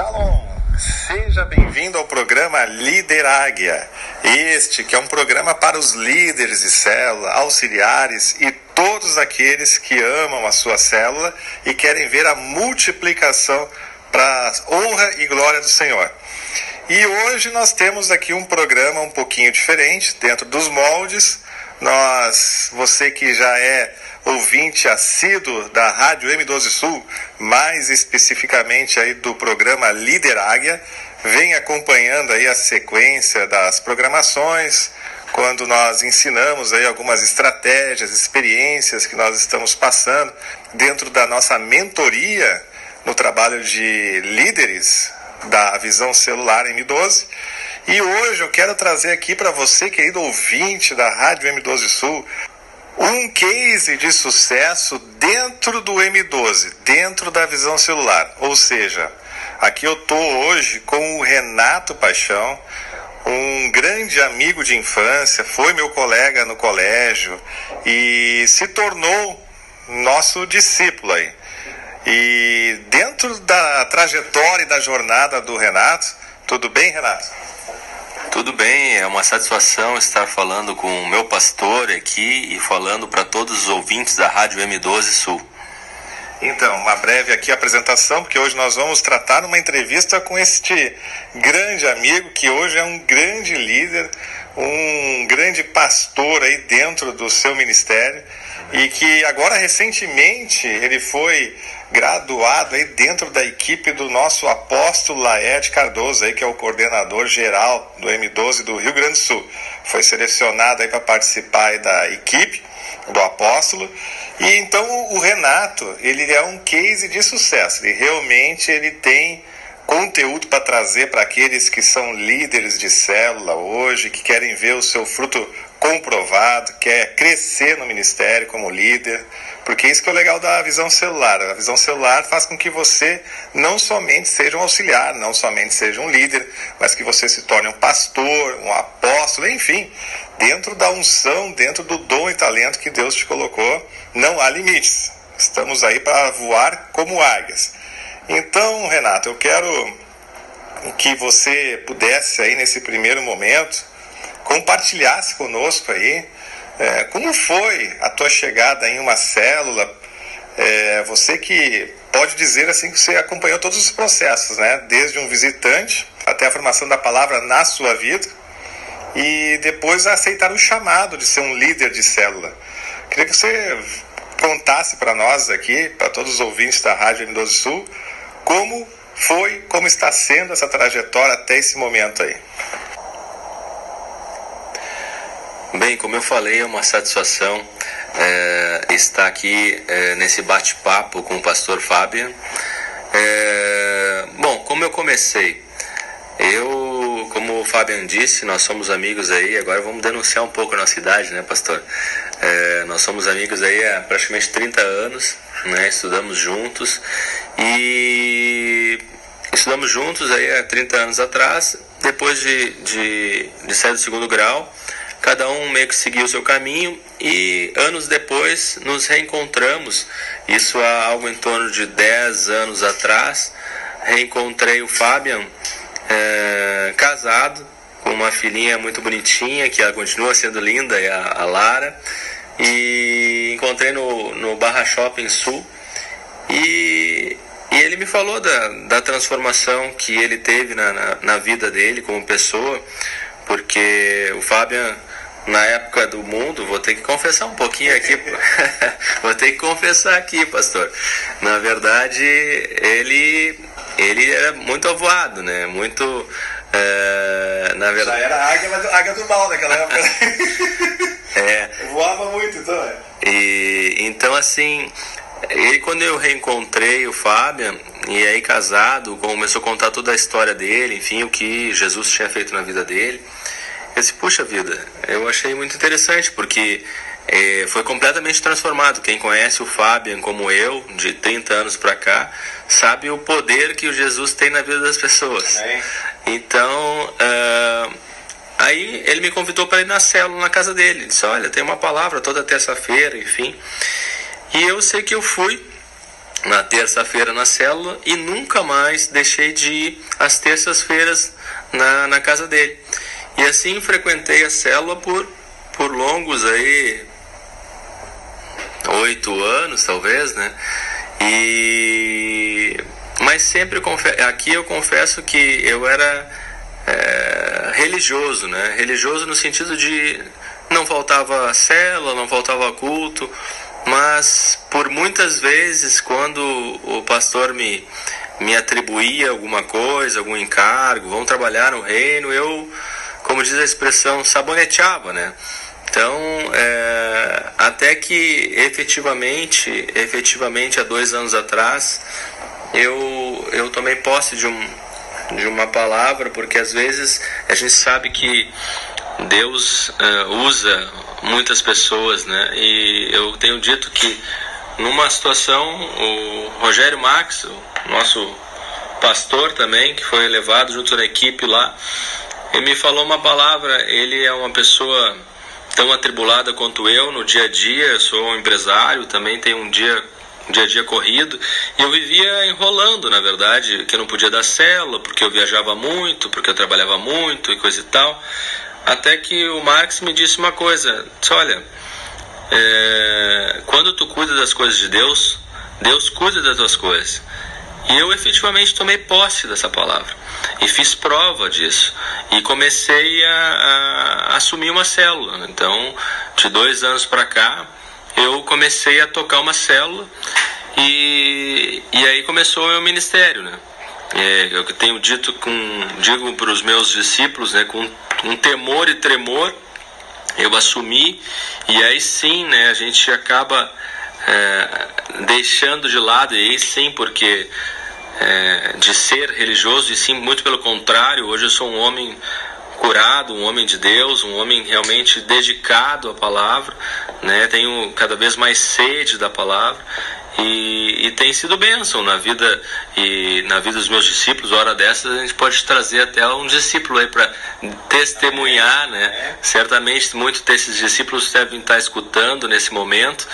Shalom! Seja bem-vindo ao programa Líder Águia. Este que é um programa para os líderes de célula, auxiliares e todos aqueles que amam a sua célula e querem ver a multiplicação para a honra e glória do Senhor. E hoje nós temos aqui um programa um pouquinho diferente, dentro dos moldes. Nós, você que já é ouvinte assíduo da Rádio M12 Sul, mais especificamente aí do programa Líder Águia, vem acompanhando aí a sequência das programações, quando nós ensinamos aí algumas estratégias, experiências que nós estamos passando dentro da nossa mentoria no trabalho de líderes da visão celular M12. E hoje eu quero trazer aqui para você, querido ouvinte da Rádio M12 Sul, um case de sucesso dentro do M12, dentro da visão celular. Ou seja, aqui eu tô hoje com o Renato Paixão, um grande amigo de infância, foi meu colega no colégio e se tornou nosso discípulo aí. E dentro da trajetória e da jornada do Renato, tudo bem, Renato? Tudo bem, é uma satisfação estar falando com o meu pastor aqui e falando para todos os ouvintes da Rádio M12 Sul. Então, uma breve aqui apresentação, porque hoje nós vamos tratar uma entrevista com este grande amigo que hoje é um grande líder, um grande pastor aí dentro do seu ministério e que agora recentemente ele foi graduado aí dentro da equipe do nosso apóstolo Laerte Cardoso, aí, que é o coordenador geral do M12 do Rio Grande do Sul. Foi selecionado para participar da equipe do apóstolo. E então o Renato, ele é um case de sucesso. Ele realmente ele tem conteúdo para trazer para aqueles que são líderes de célula hoje, que querem ver o seu fruto comprovado, quer crescer no ministério como líder, porque isso que é o legal da visão celular. A visão celular faz com que você não somente seja um auxiliar, não somente seja um líder, mas que você se torne um pastor, um apóstolo, enfim, dentro da unção, dentro do dom e talento que Deus te colocou, não há limites. Estamos aí para voar como águias. Então, Renato, eu quero que você pudesse aí nesse primeiro momento compartilhasse conosco aí é, como foi a tua chegada em uma célula? É, você que pode dizer assim que você acompanhou todos os processos, né? Desde um visitante até a formação da palavra na sua vida e depois aceitar o chamado de ser um líder de célula. Queria que você contasse para nós aqui, para todos os ouvintes da Rádio M12 Sul, como foi, como está sendo essa trajetória até esse momento aí. Bem, como eu falei, é uma satisfação é, estar aqui é, nesse bate-papo com o pastor Fábio. É, bom, como eu comecei? Eu, como o Fabian disse, nós somos amigos aí, agora vamos denunciar um pouco a nossa idade, né, pastor? Nós somos amigos aí há praticamente 30 anos, né, estudamos juntos e estudamos juntos aí há 30 anos atrás, depois de, de, de sair do segundo grau, cada um meio que seguiu o seu caminho e anos depois nos reencontramos. Isso há algo em torno de 10 anos atrás. Reencontrei o Fabian é, casado, com uma filhinha muito bonitinha, que ela continua sendo linda, é a, a Lara. E encontrei no, no Barra Shopping Sul. E, e ele me falou da, da transformação que ele teve na, na, na vida dele como pessoa, porque o Fabian na época do mundo, vou ter que confessar um pouquinho aqui, vou ter que confessar aqui, pastor. Na verdade, ele ele era muito avoado, né? Muito é, na verdade. Já era águia, mas águia do mal naquela época. é. Voava muito, então. É. E então assim, ele quando eu reencontrei o Fábio e aí casado, começou a contar toda a história dele, enfim, o que Jesus tinha feito na vida dele. Eu disse, puxa vida, eu achei muito interessante, porque é, foi completamente transformado. Quem conhece o Fabian como eu, de 30 anos para cá, sabe o poder que o Jesus tem na vida das pessoas. Amém. Então, uh, aí ele me convidou para ir na célula na casa dele. Ele disse, olha, tem uma palavra toda terça-feira, enfim. E eu sei que eu fui na terça-feira na célula e nunca mais deixei de ir às terças-feiras na, na casa dele. E assim frequentei a célula por, por longos aí oito anos talvez, né? E mas sempre aqui eu confesso que eu era é, religioso, né? Religioso no sentido de não faltava célula, não faltava culto, mas por muitas vezes quando o pastor me me atribuía alguma coisa, algum encargo, vão trabalhar no reino, eu, como diz a expressão, saboneteava, né? Então, é, até que efetivamente, efetivamente há dois anos atrás, eu, eu tomei posse de, um, de uma palavra, porque às vezes a gente sabe que Deus é, usa muitas pessoas, né? E eu tenho dito que numa situação, o Rogério Max, o nosso pastor também, que foi levado junto na equipe lá, ele me falou uma palavra. Ele é uma pessoa tão atribulada quanto eu no dia a dia. Eu sou um empresário, também tenho um dia dia a dia corrido e eu vivia enrolando, na verdade, que eu não podia dar célula porque eu viajava muito, porque eu trabalhava muito e coisa e tal. Até que o Marx me disse uma coisa: disse, olha, é, quando tu cuida das coisas de Deus, Deus cuida das tuas coisas. E eu efetivamente tomei posse dessa palavra e fiz prova disso e comecei a, a assumir uma célula. Então, de dois anos para cá, eu comecei a tocar uma célula e, e aí começou o meu ministério, né? É, eu tenho dito com digo para os meus discípulos, né, com um temor e tremor, eu assumi e aí sim, né, a gente acaba é, deixando de lado e aí sim porque é, de ser religioso, e sim, muito pelo contrário, hoje eu sou um homem curado, um homem de Deus, um homem realmente dedicado à palavra, né? Tenho cada vez mais sede da palavra e, e, tem sido bênção na vida e na vida dos meus discípulos. Hora dessas a gente pode trazer até um discípulo aí para testemunhar, né? Certamente muitos desses discípulos devem estar escutando nesse momento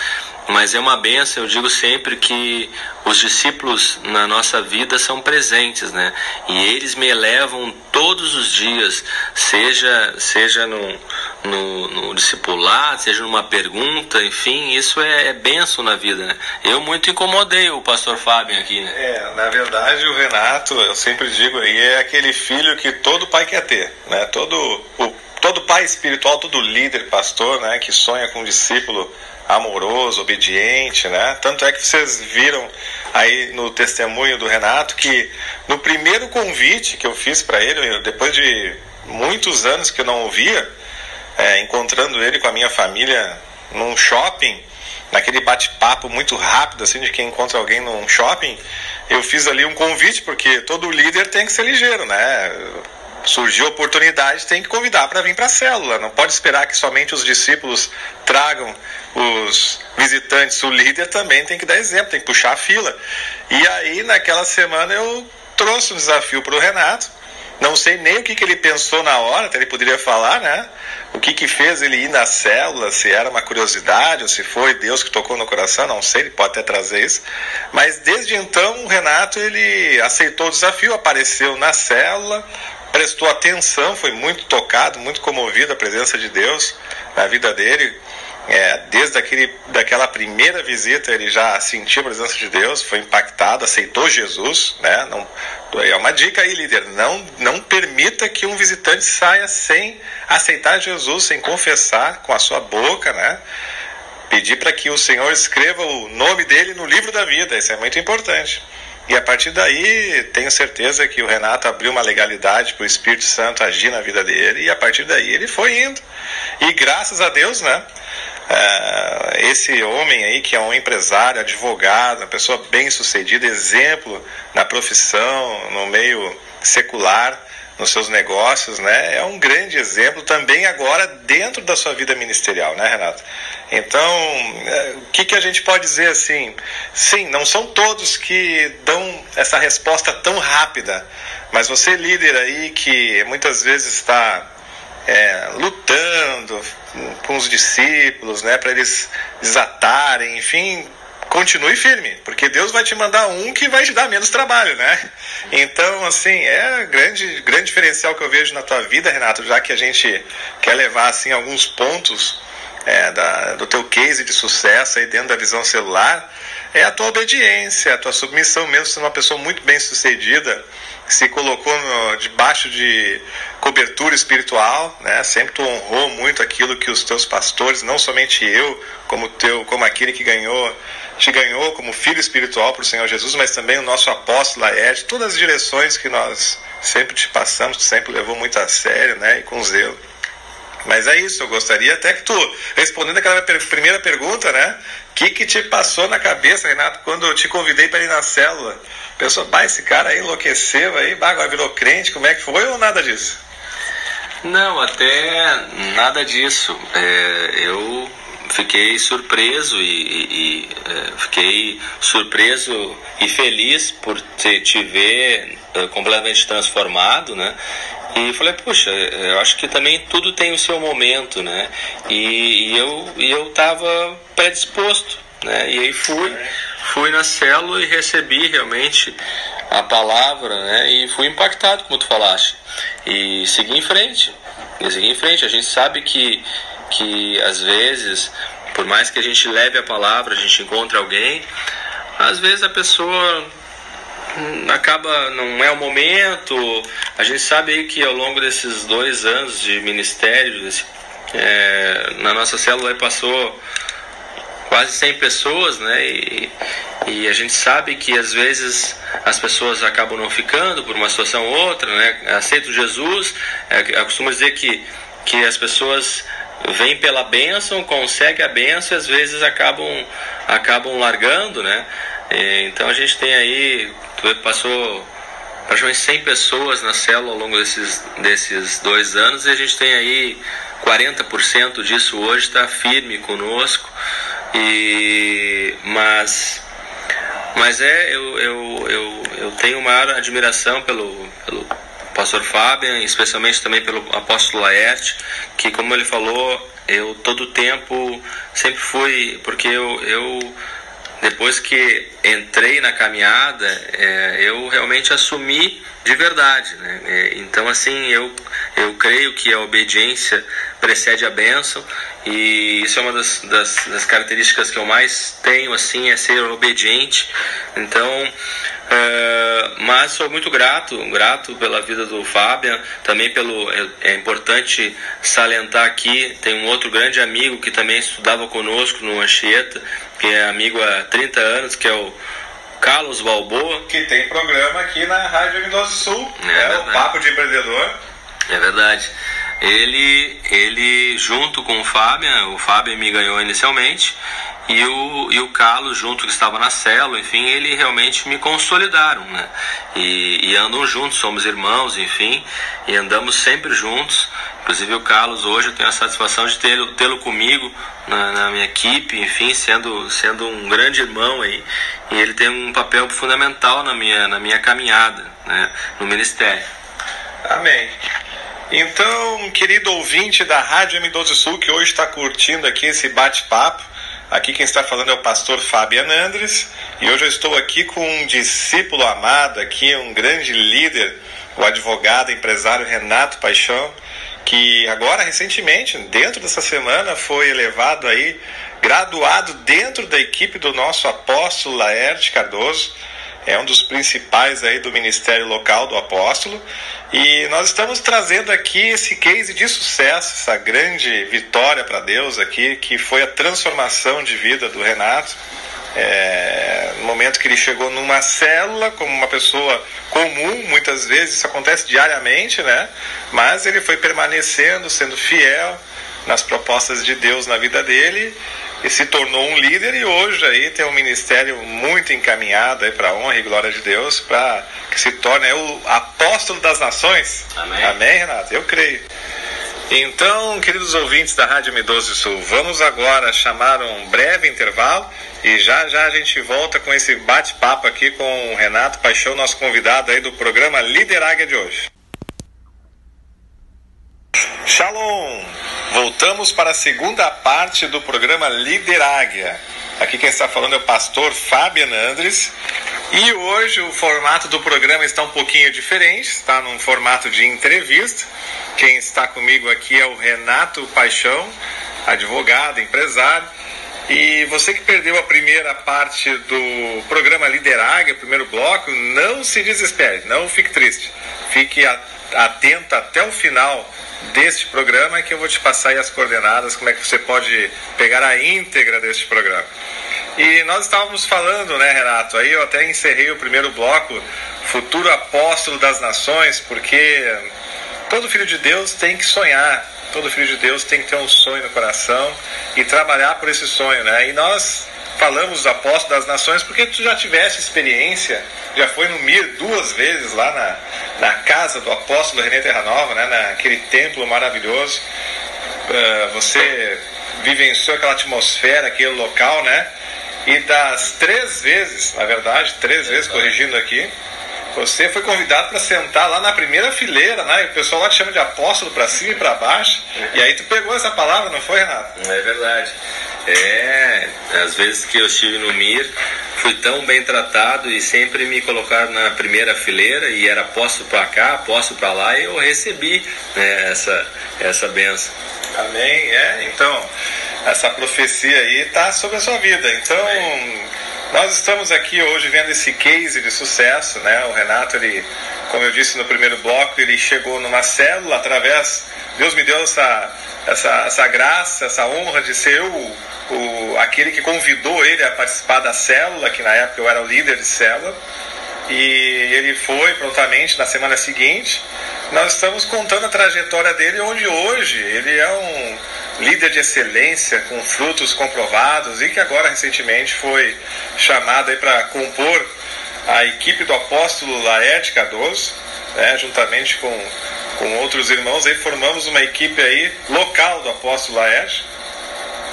mas é uma benção, eu digo sempre que os discípulos na nossa vida são presentes, né? E eles me elevam todos os dias, seja, seja no, no, no discipulado, seja numa pergunta, enfim, isso é, é benção na vida, né? Eu muito incomodei o pastor Fábio aqui, né? É, na verdade o Renato, eu sempre digo é aquele filho que todo pai quer ter, né? Todo, o, todo pai espiritual, todo líder, pastor, né? Que sonha com um discípulo amoroso, obediente, né? Tanto é que vocês viram aí no testemunho do Renato que no primeiro convite que eu fiz para ele, depois de muitos anos que eu não ouvia, é, encontrando ele com a minha família num shopping, naquele bate-papo muito rápido, assim, de quem encontra alguém num shopping, eu fiz ali um convite, porque todo líder tem que ser ligeiro, né? Surgiu oportunidade, tem que convidar para vir para a célula. Não pode esperar que somente os discípulos tragam os visitantes. O líder também tem que dar exemplo, tem que puxar a fila. E aí, naquela semana, eu trouxe um desafio para o Renato. Não sei nem o que, que ele pensou na hora, até ele poderia falar, né? O que, que fez ele ir na célula, se era uma curiosidade ou se foi Deus que tocou no coração, não sei, ele pode até trazer isso. Mas desde então, o Renato ele aceitou o desafio, apareceu na célula, prestou atenção, foi muito tocado, muito comovido a presença de Deus na vida dele. É, desde aquele, daquela primeira visita ele já sentiu a presença de Deus, foi impactado, aceitou Jesus, né? Não, é uma dica aí, líder, não, não permita que um visitante saia sem aceitar Jesus, sem confessar com a sua boca, né? Pedir para que o Senhor escreva o nome dele no livro da vida, isso é muito importante. E a partir daí, tenho certeza que o Renato abriu uma legalidade para o Espírito Santo agir na vida dele, e a partir daí ele foi indo. E graças a Deus, né? Uh, esse homem aí que é um empresário, advogado, uma pessoa bem sucedida, exemplo na profissão, no meio secular, nos seus negócios, né? É um grande exemplo também agora dentro da sua vida ministerial, né, Renato? Então, é, o que, que a gente pode dizer assim? Sim, não são todos que dão essa resposta tão rápida, mas você líder aí que muitas vezes está é, lutando com os discípulos, né, para eles desatarem, enfim, continue firme, porque Deus vai te mandar um que vai te dar menos trabalho, né? Então, assim, é grande grande diferencial que eu vejo na tua vida, Renato, já que a gente quer levar assim alguns pontos é, da, do teu case de sucesso aí dentro da visão celular, é a tua obediência, a tua submissão, mesmo sendo uma pessoa muito bem sucedida, se colocou no, debaixo de cobertura espiritual, né? Sempre tu honrou muito aquilo que os teus pastores, não somente eu, como teu, como aquele que ganhou, te ganhou como filho espiritual para o Senhor Jesus, mas também o nosso apóstolo Laerte, todas as direções que nós sempre te passamos, tu sempre levou muito a sério, né? E com zelo. Mas é isso, eu gostaria até que tu, respondendo aquela primeira pergunta, né? Que, que te passou na cabeça, Renato, quando eu te convidei para ir na célula? Pessoal, bah, esse cara aí enlouqueceu aí, agora virou crente, como é que foi ou nada disso? Não, até nada disso. É, eu fiquei surpreso e, e, e é, fiquei surpreso e feliz por te, te ver é, completamente transformado, né? E falei, puxa, eu acho que também tudo tem o seu momento, né? E, e eu e eu estava predisposto, né? E aí fui, fui na célula e recebi realmente a palavra, né? E fui impactado, como tu falaste. E segui em frente, e segui em frente. A gente sabe que que às vezes, por mais que a gente leve a palavra, a gente encontre alguém, às vezes a pessoa acaba não é o momento. A gente sabe que ao longo desses dois anos de ministério, desse, é, na nossa célula passou quase 100 pessoas, né? E, e, a gente sabe que às vezes as pessoas acabam não ficando por uma situação ou outra, né? Aceito Jesus, é, eu costumo dizer que, que as pessoas vêm pela bênção, conseguem a bênção e às vezes acabam, acabam largando, né? Então a gente tem aí, passou praticamente 100 pessoas na célula ao longo desses, desses dois anos e a gente tem aí 40% disso hoje está firme conosco. E, mas, mas é, eu, eu, eu, eu tenho maior admiração pelo, pelo pastor Fabian, especialmente também pelo apóstolo Laerte, que como ele falou, eu todo tempo sempre fui, porque eu, eu depois que entrei na caminhada, é, eu realmente assumi de verdade. Né? É, então, assim, eu, eu creio que a obediência precede a bênção e isso é uma das, das, das características que eu mais tenho, assim, é ser obediente. Então, Uh, mas sou muito grato, grato pela vida do Fabian, também pelo é, é, importante salientar aqui, tem um outro grande amigo que também estudava conosco no Anchieta, que é amigo há 30 anos, que é o Carlos Balboa. Que tem programa aqui na Rádio Rio do Sul, é, é o Papo de Empreendedor. É verdade. Ele, ele junto com o Fabian, o Fabian me ganhou inicialmente, e o, e o Carlos, junto que estava na célula, enfim, ele realmente me consolidaram, né? E, e andam juntos, somos irmãos, enfim, e andamos sempre juntos. Inclusive o Carlos, hoje eu tenho a satisfação de tê-lo tê comigo na, na, minha equipe, enfim, sendo, sendo um grande irmão aí. E ele tem um papel fundamental na minha, na minha caminhada, né? No ministério. Amém. Então, querido ouvinte da Rádio M12 Sul, que hoje está curtindo aqui esse bate-papo, Aqui quem está falando é o pastor Fabian Andres e hoje eu estou aqui com um discípulo amado aqui, um grande líder, o advogado, empresário Renato Paixão, que agora recentemente, dentro dessa semana, foi elevado aí, graduado dentro da equipe do nosso apóstolo Laerte Cardoso é um dos principais aí do ministério local do apóstolo. E nós estamos trazendo aqui esse case de sucesso, essa grande vitória para Deus aqui, que foi a transformação de vida do Renato. É, no momento que ele chegou numa célula, como uma pessoa comum, muitas vezes isso acontece diariamente, né? Mas ele foi permanecendo, sendo fiel nas propostas de Deus na vida dele e se tornou um líder e hoje aí tem um ministério muito encaminhado aí para honra e glória de Deus para que se torne o apóstolo das nações. Amém. Amém, Renato? Eu creio. Então, queridos ouvintes da Rádio M12 Sul, vamos agora chamar um breve intervalo e já já a gente volta com esse bate-papo aqui com o Renato Paixão, nosso convidado aí do programa Líder Águia de hoje. Shalom! Voltamos para a segunda parte do programa Líder Águia. Aqui quem está falando é o pastor Fábio Andres. E hoje o formato do programa está um pouquinho diferente, está num formato de entrevista. Quem está comigo aqui é o Renato Paixão, advogado, empresário. E você que perdeu a primeira parte do programa Lideráguia, o primeiro bloco, não se desespere, não fique triste. Fique atento até o final deste programa que eu vou te passar as coordenadas, como é que você pode pegar a íntegra deste programa. E nós estávamos falando, né, Renato? Aí eu até encerrei o primeiro bloco, futuro apóstolo das nações, porque todo filho de Deus tem que sonhar, todo filho de Deus tem que ter um sonho no coração e trabalhar por esse sonho, né? E nós falamos dos apóstolos das nações porque tu já tiveste experiência, já foi no MIR duas vezes lá na, na casa do apóstolo René Terranova, né? Naquele templo maravilhoso. Uh, você vivenciou aquela atmosfera, aquele local, né? E das três vezes, na verdade, três vezes corrigindo aqui, você foi convidado para sentar lá na primeira fileira, né? E o pessoal lá te chama de apóstolo para cima e para baixo. E aí tu pegou essa palavra, não foi, Renato? É verdade. É, às vezes que eu estive no MIR, fui tão bem tratado e sempre me colocaram na primeira fileira e era apóstolo para cá, apóstolo para lá e eu recebi né, essa, essa benção. Amém. É, então, essa profecia aí está sobre a sua vida. Então, Amém. Nós estamos aqui hoje vendo esse case de sucesso, né? O Renato, ele, como eu disse no primeiro bloco, ele chegou numa célula através. Deus me deu essa, essa, essa graça, essa honra de ser o, o, aquele que convidou ele a participar da célula, que na época eu era o líder de célula. E ele foi prontamente na semana seguinte. Nós estamos contando a trajetória dele, onde hoje ele é um líder de excelência com frutos comprovados e que agora recentemente foi chamado para compor a equipe do apóstolo Laerte Cardoso, né, juntamente com, com outros irmãos, aí formamos uma equipe aí local do apóstolo Laerte.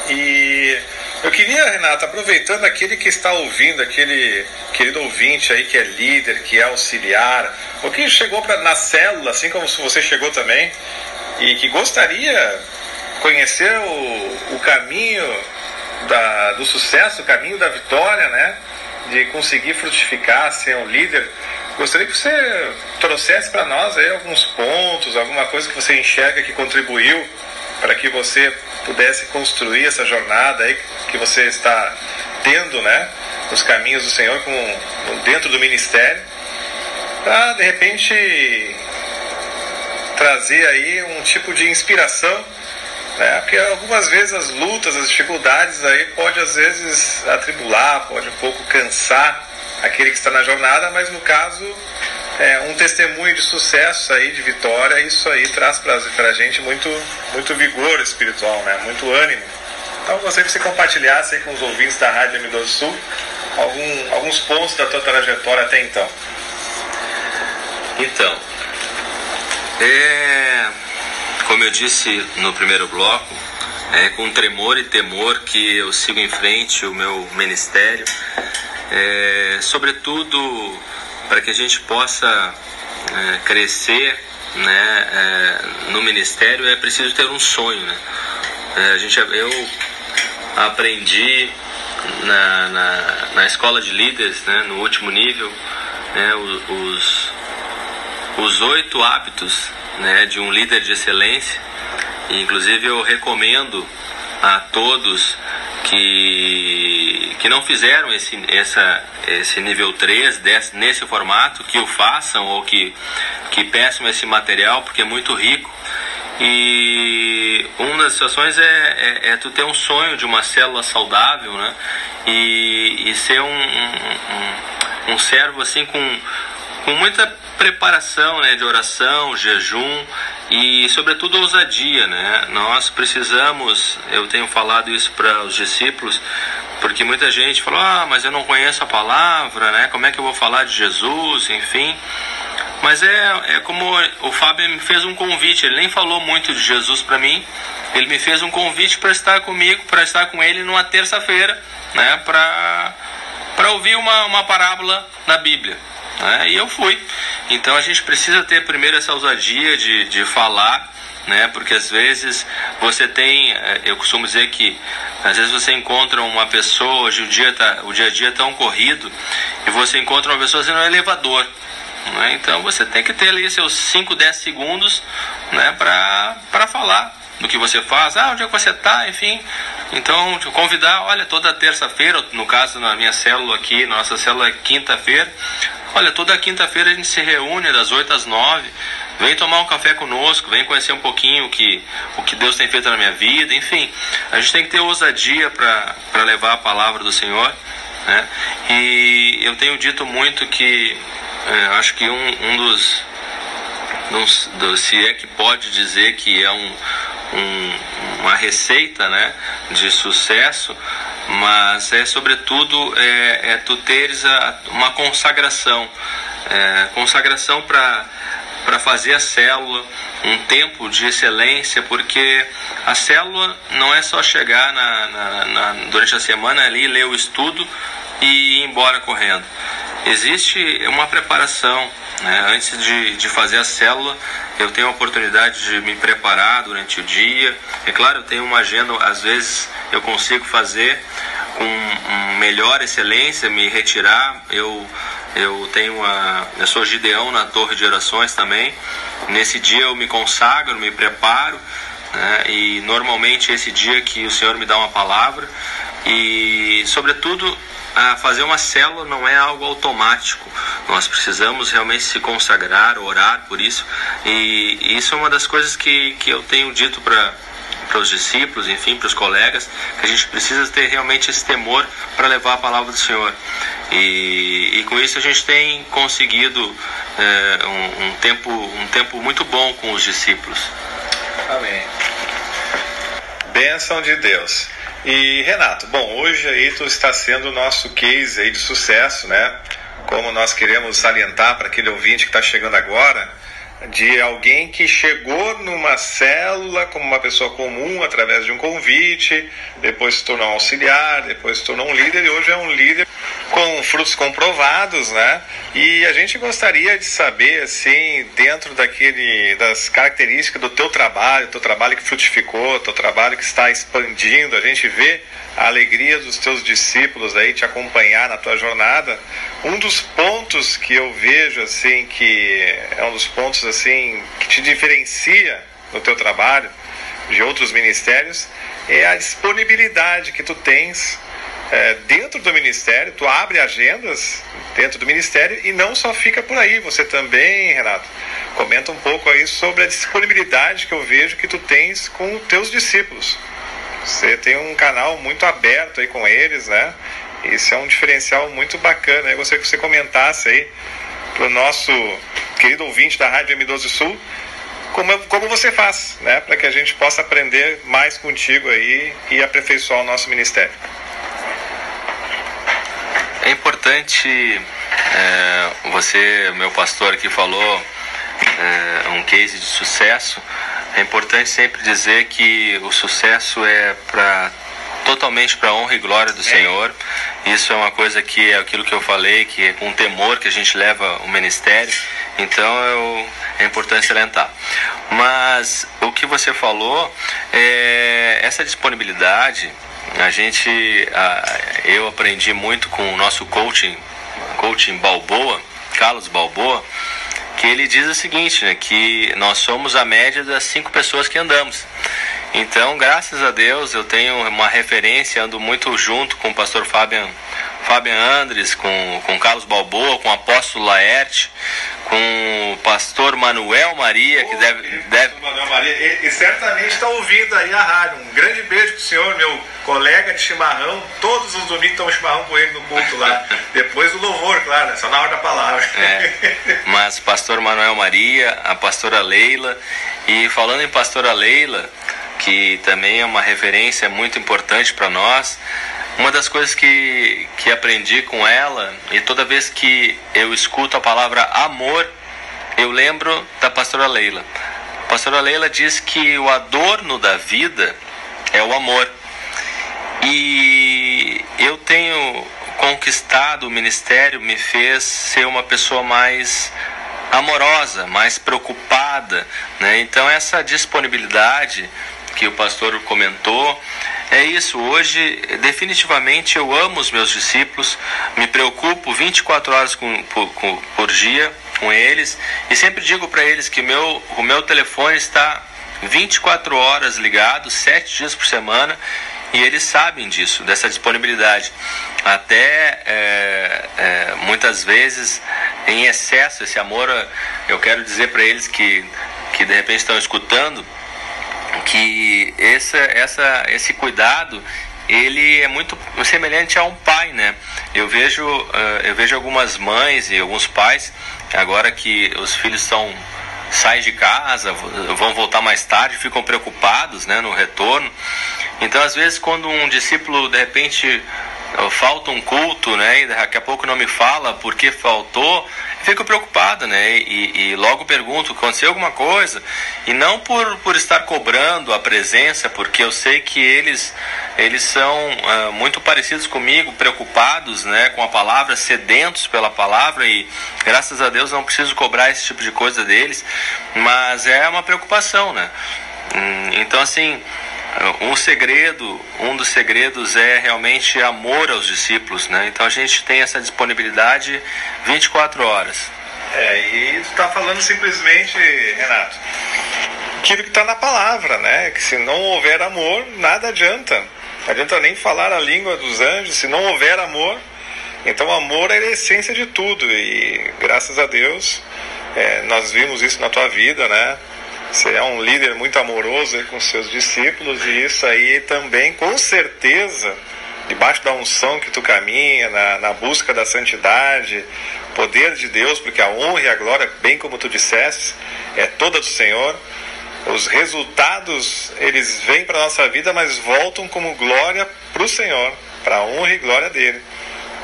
E eu queria, Renata, aproveitando aquele que está ouvindo, aquele querido ouvinte aí que é líder, que é auxiliar, ou que chegou pra, na célula, assim como você chegou também, e que gostaria conhecer o, o caminho da, do sucesso, o caminho da vitória, né? De conseguir frutificar, ser um líder. Gostaria que você trouxesse para nós aí alguns pontos, alguma coisa que você enxerga que contribuiu para que você pudesse construir essa jornada aí que você está tendo, né, nos caminhos do Senhor com, dentro do ministério, para de repente trazer aí um tipo de inspiração, né, porque algumas vezes as lutas, as dificuldades aí pode às vezes atribular, pode um pouco cansar aquele que está na jornada, mas no caso é, um testemunho de sucesso aí, de vitória, isso aí traz para a gente muito, muito vigor espiritual, né? muito ânimo. Então gostaria que você compartilhasse aí com os ouvintes da Rádio M12 Sul algum, alguns pontos da tua trajetória até então. Então, é, como eu disse no primeiro bloco, é com tremor e temor que eu sigo em frente o meu ministério, é, sobretudo para que a gente possa é, crescer né, é, no ministério é preciso ter um sonho. Né? É, a gente, eu aprendi na, na, na, escola de líderes, né, no último nível, né, os, os oito hábitos né, de um líder de excelência. E, inclusive eu recomendo a todos que, que não fizeram esse, essa, esse nível 3 desse, nesse formato, que o façam ou que, que peçam esse material, porque é muito rico. E uma das situações é, é, é, tu ter um sonho de uma célula saudável, né? E, e ser um, um, um servo assim com, com muita preparação né, de oração, jejum e sobretudo ousadia, né? Nós precisamos, eu tenho falado isso para os discípulos, porque muita gente falou: "Ah, mas eu não conheço a palavra, né? Como é que eu vou falar de Jesus?", enfim. Mas é, é como o Fábio me fez um convite, ele nem falou muito de Jesus para mim, ele me fez um convite para estar comigo, para estar com ele numa terça-feira, né, para ouvir uma, uma parábola na Bíblia. Né? E eu fui. Então a gente precisa ter primeiro essa ousadia de, de falar, né? Porque às vezes você tem, eh, eu costumo dizer que às vezes você encontra uma pessoa, hoje o dia, tá, o dia a dia é tão corrido, e você encontra uma pessoa assim, no elevador. Né? Então você tem que ter ali seus 5, 10 segundos né, para falar do que você faz, ah, onde é que você está, enfim. Então, te convidar, olha, toda terça-feira, no caso na minha célula aqui, nossa célula é quinta-feira, olha, toda quinta-feira a gente se reúne das 8 às 9, vem tomar um café conosco, vem conhecer um pouquinho o que, o que Deus tem feito na minha vida, enfim. A gente tem que ter ousadia para levar a palavra do Senhor, né? E eu tenho dito muito que, é, acho que um, um dos, dos, se é que pode dizer que é um, um, uma receita né, de sucesso, mas é sobretudo é, é tu teres a, uma consagração, é, consagração para para fazer a célula, um tempo de excelência, porque a célula não é só chegar na, na, na, durante a semana ali, ler o estudo e ir embora correndo. Existe uma preparação, né? antes de, de fazer a célula, eu tenho a oportunidade de me preparar durante o dia. É claro, eu tenho uma agenda, às vezes eu consigo fazer com melhor excelência, me retirar. Eu, eu tenho uma. Eu sou Gideão na Torre de Orações também. Nesse dia eu me consagro, me preparo. Né? E normalmente esse dia que o Senhor me dá uma palavra. E, sobretudo, a fazer uma célula não é algo automático. Nós precisamos realmente se consagrar, orar por isso. E isso é uma das coisas que, que eu tenho dito para para os discípulos, enfim, para os colegas, que a gente precisa ter realmente esse temor para levar a palavra do Senhor. E, e com isso a gente tem conseguido é, um, um, tempo, um tempo muito bom com os discípulos. Amém. Bênção de Deus. E Renato, bom, hoje aí tu está sendo o nosso case aí de sucesso, né? Como nós queremos salientar para aquele ouvinte que está chegando agora, de alguém que chegou numa célula como uma pessoa comum através de um convite, depois se tornou um auxiliar, depois se tornou um líder e hoje é um líder com frutos comprovados, né? E a gente gostaria de saber, assim, dentro daquele das características do teu trabalho, teu trabalho que frutificou, teu trabalho que está expandindo, a gente vê a alegria dos teus discípulos aí te acompanhar na tua jornada. Um dos pontos que eu vejo assim que é um dos pontos assim que te diferencia no teu trabalho de outros ministérios é a disponibilidade que tu tens é, dentro do ministério, tu abre agendas dentro do ministério e não só fica por aí, você também, Renato, comenta um pouco aí sobre a disponibilidade que eu vejo que tu tens com os teus discípulos. Você tem um canal muito aberto aí com eles, né? Isso é um diferencial muito bacana. Eu gostaria que você comentasse aí para o nosso querido ouvinte da Rádio M12 Sul como, como você faz, né? Para que a gente possa aprender mais contigo aí e aperfeiçoar o nosso ministério. É importante, é, você, meu pastor aqui falou, é, um case de sucesso é importante sempre dizer que o sucesso é para totalmente para a honra e glória do é. Senhor. Isso é uma coisa que é aquilo que eu falei, que é com temor que a gente leva o ministério. Então eu, é importante salientar. Mas o que você falou, é, essa disponibilidade, a gente, a, eu aprendi muito com o nosso coaching, coaching Balboa, Carlos Balboa que ele diz o seguinte, né, que nós somos a média das cinco pessoas que andamos. Então, graças a Deus, eu tenho uma referência, ando muito junto com o pastor Fabian, Fabian Andres, com, com Carlos Balboa, com o apóstolo Laerte, com o pastor Manuel Maria, que deve. deve... Manuel Maria, e, e certamente está ouvindo aí a rádio. Um grande beijo para o senhor, meu colega de chimarrão. Todos os domingos estão chimarrão com ele no culto lá. Depois do louvor, claro, é só na hora da palavra. É, mas pastor Manuel Maria, a pastora Leila. E falando em pastora Leila, que também é uma referência muito importante para nós. Uma das coisas que, que aprendi com ela, e toda vez que eu escuto a palavra amor, eu lembro da pastora Leila. A pastora Leila diz que o adorno da vida é o amor. E eu tenho conquistado o ministério me fez ser uma pessoa mais amorosa, mais preocupada, né? Então essa disponibilidade que o pastor comentou é isso. Hoje, definitivamente, eu amo os meus discípulos, me preocupo 24 horas com, por, com, por dia com eles e sempre digo para eles que meu, o meu telefone está 24 horas ligado, 7 dias por semana e eles sabem disso, dessa disponibilidade. Até é, é, muitas vezes em excesso esse amor, eu quero dizer para eles que, que de repente estão escutando que essa, essa, esse cuidado ele é muito semelhante a um pai, né? Eu vejo, eu vejo algumas mães e alguns pais agora que os filhos estão saem de casa, vão voltar mais tarde, ficam preocupados, né, no retorno. Então, às vezes, quando um discípulo de repente falta um culto, né, e daqui a pouco não me fala porque faltou, fico preocupado, né, e, e, logo pergunto, aconteceu alguma coisa? E não por, por estar cobrando a presença, porque eu sei que eles, eles são uh, muito parecidos comigo, preocupados, né, com a palavra, sedentos pela palavra e graças a Deus não preciso cobrar esse tipo de coisa deles, mas é uma preocupação, né. Hum, então, assim, um segredo, um dos segredos é realmente amor aos discípulos, né? Então a gente tem essa disponibilidade 24 horas. É, e tu está falando simplesmente, Renato, aquilo que está na palavra, né? Que se não houver amor, nada adianta. Não adianta nem falar a língua dos anjos, se não houver amor. Então, amor é a essência de tudo e graças a Deus é, nós vimos isso na tua vida, né? Você é um líder muito amoroso com seus discípulos e isso aí também, com certeza, debaixo da unção que tu caminha, na, na busca da santidade, poder de Deus, porque a honra e a glória, bem como tu disseste, é toda do Senhor. Os resultados, eles vêm para a nossa vida, mas voltam como glória para o Senhor, para a honra e glória dele.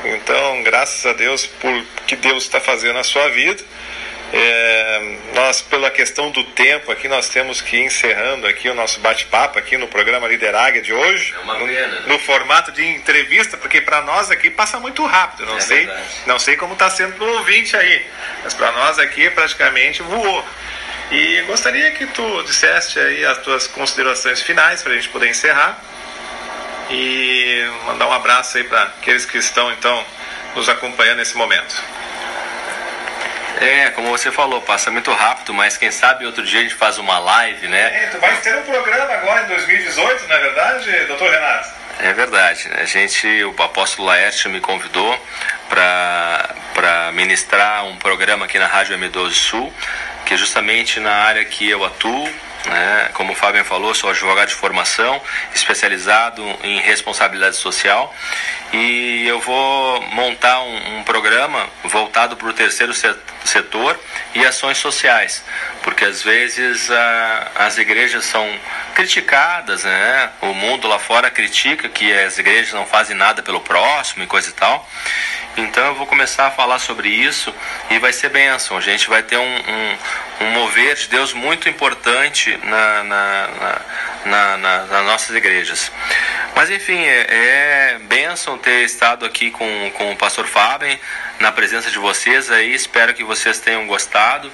Então, graças a Deus por que Deus está fazendo na sua vida é, nós, pela questão do tempo aqui, nós temos que ir encerrando aqui o nosso bate-papo aqui no programa Lideráguia de hoje, é no, né? no, formato de entrevista, porque para nós aqui passa muito rápido. Não é sei, verdade. não sei como está sendo para o ouvinte aí, mas para nós aqui praticamente voou. E gostaria que tu dissesse aí as tuas considerações finais para a gente poder encerrar e mandar um abraço aí para aqueles que estão então nos acompanhando nesse momento. É, como você falou, passa muito rápido, mas quem sabe outro dia a gente faz uma live, né? É, tu vai ter um programa agora em 2018, não é verdade, doutor Renato? É verdade. A gente, o apóstolo Laércio me convidou para ministrar um programa aqui na Rádio M12 Sul, que é justamente na área que eu atuo, né? Como o Fábio falou, sou advogado de formação, especializado em responsabilidade social e eu vou montar um, um programa voltado para o terceiro setor e ações sociais, porque às vezes a, as igrejas são criticadas, né? O mundo lá fora critica que as igrejas não fazem nada pelo próximo e coisa e tal. Então eu vou começar a falar sobre isso e vai ser bênção. A gente vai ter um, um, um mover de Deus muito importante na, na, na, na, nas nossas igrejas. Mas enfim, é, é bênção ter estado aqui com, com o pastor Fábio na presença de vocês aí, espero que vocês tenham gostado.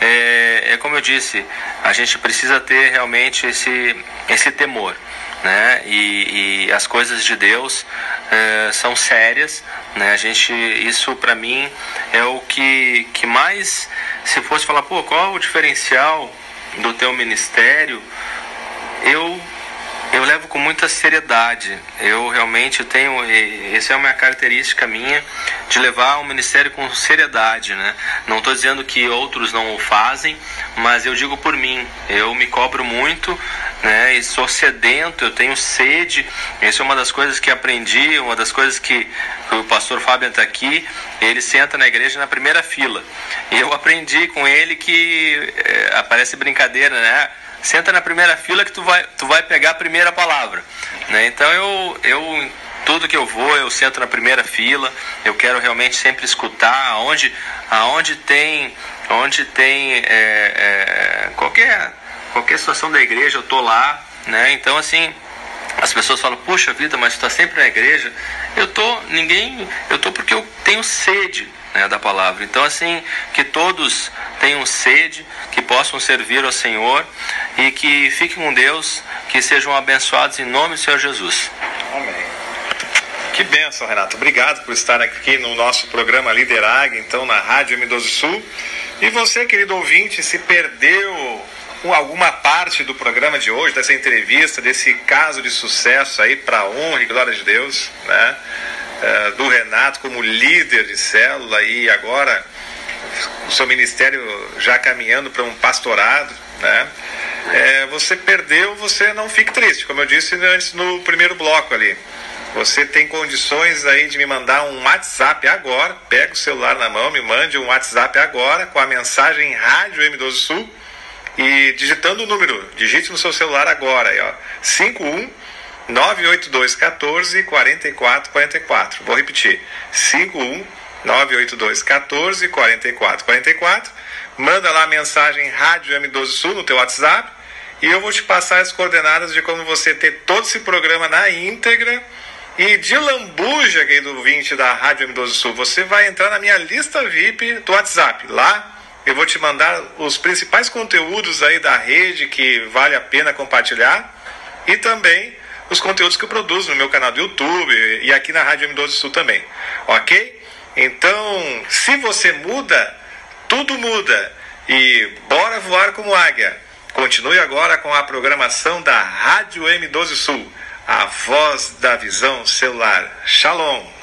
É, é como eu disse, a gente precisa ter realmente esse, esse temor né? E, e as coisas de Deus é, são sérias, né? A gente, isso para mim é o que, que mais, se fosse falar, pô, qual é o diferencial do teu ministério? Eu eu levo com muita seriedade. Eu realmente tenho, essa é uma característica minha de levar o ministério com seriedade, né? Não estou dizendo que outros não o fazem, mas eu digo por mim. Eu me cobro muito, né? E sou sedento, eu tenho sede. Essa é uma das coisas que aprendi, uma das coisas que o pastor Fábio está aqui. Ele senta na igreja na primeira fila. E eu aprendi com ele que é, aparece brincadeira, né? Senta na primeira fila que tu vai, tu vai pegar a primeira palavra. Né? Então eu, eu tudo que eu vou, eu sento na primeira fila, eu quero realmente sempre escutar aonde, aonde tem, onde tem é, é, qualquer, qualquer situação da igreja, eu tô lá, né? Então assim, As pessoas falam, puxa vida, mas tu está sempre na igreja. Eu tô, ninguém, eu tô porque eu tenho sede né, da palavra. Então, assim, que todos tenham sede, que possam servir ao Senhor e que fiquem com Deus, que sejam abençoados em nome do Senhor Jesus. Amém. Que bênção, Renato. Obrigado por estar aqui no nosso programa Liderag, então na Rádio M12 Sul. E você, querido ouvinte, se perdeu alguma parte do programa de hoje, dessa entrevista, desse caso de sucesso aí para honra e glória de Deus, né? É, do Renato como líder de célula e agora o seu ministério já caminhando para um pastorado, né? É, você perdeu, você não fique triste, como eu disse antes no primeiro bloco ali. Você tem condições aí de me mandar um WhatsApp agora. Pega o celular na mão, me mande um WhatsApp agora com a mensagem Rádio M12 Sul e digitando o número, digite no seu celular agora, aí, ó, 51 982 14 44 44. Vou repetir, 51 982 14 44 44. Manda lá a mensagem Rádio M12 Sul no teu WhatsApp e eu vou te passar as coordenadas de como você ter todo esse programa na íntegra. E de lambuja, querido ouvinte da Rádio M12 Sul, você vai entrar na minha lista VIP do WhatsApp. Lá eu vou te mandar os principais conteúdos aí da rede que vale a pena compartilhar e também os conteúdos que eu produzo no meu canal do YouTube e aqui na Rádio M12 Sul também. Ok? Então, se você muda, tudo muda. E bora voar como águia. Continue agora com a programação da Rádio M12 Sul, a voz da visão celular. Shalom!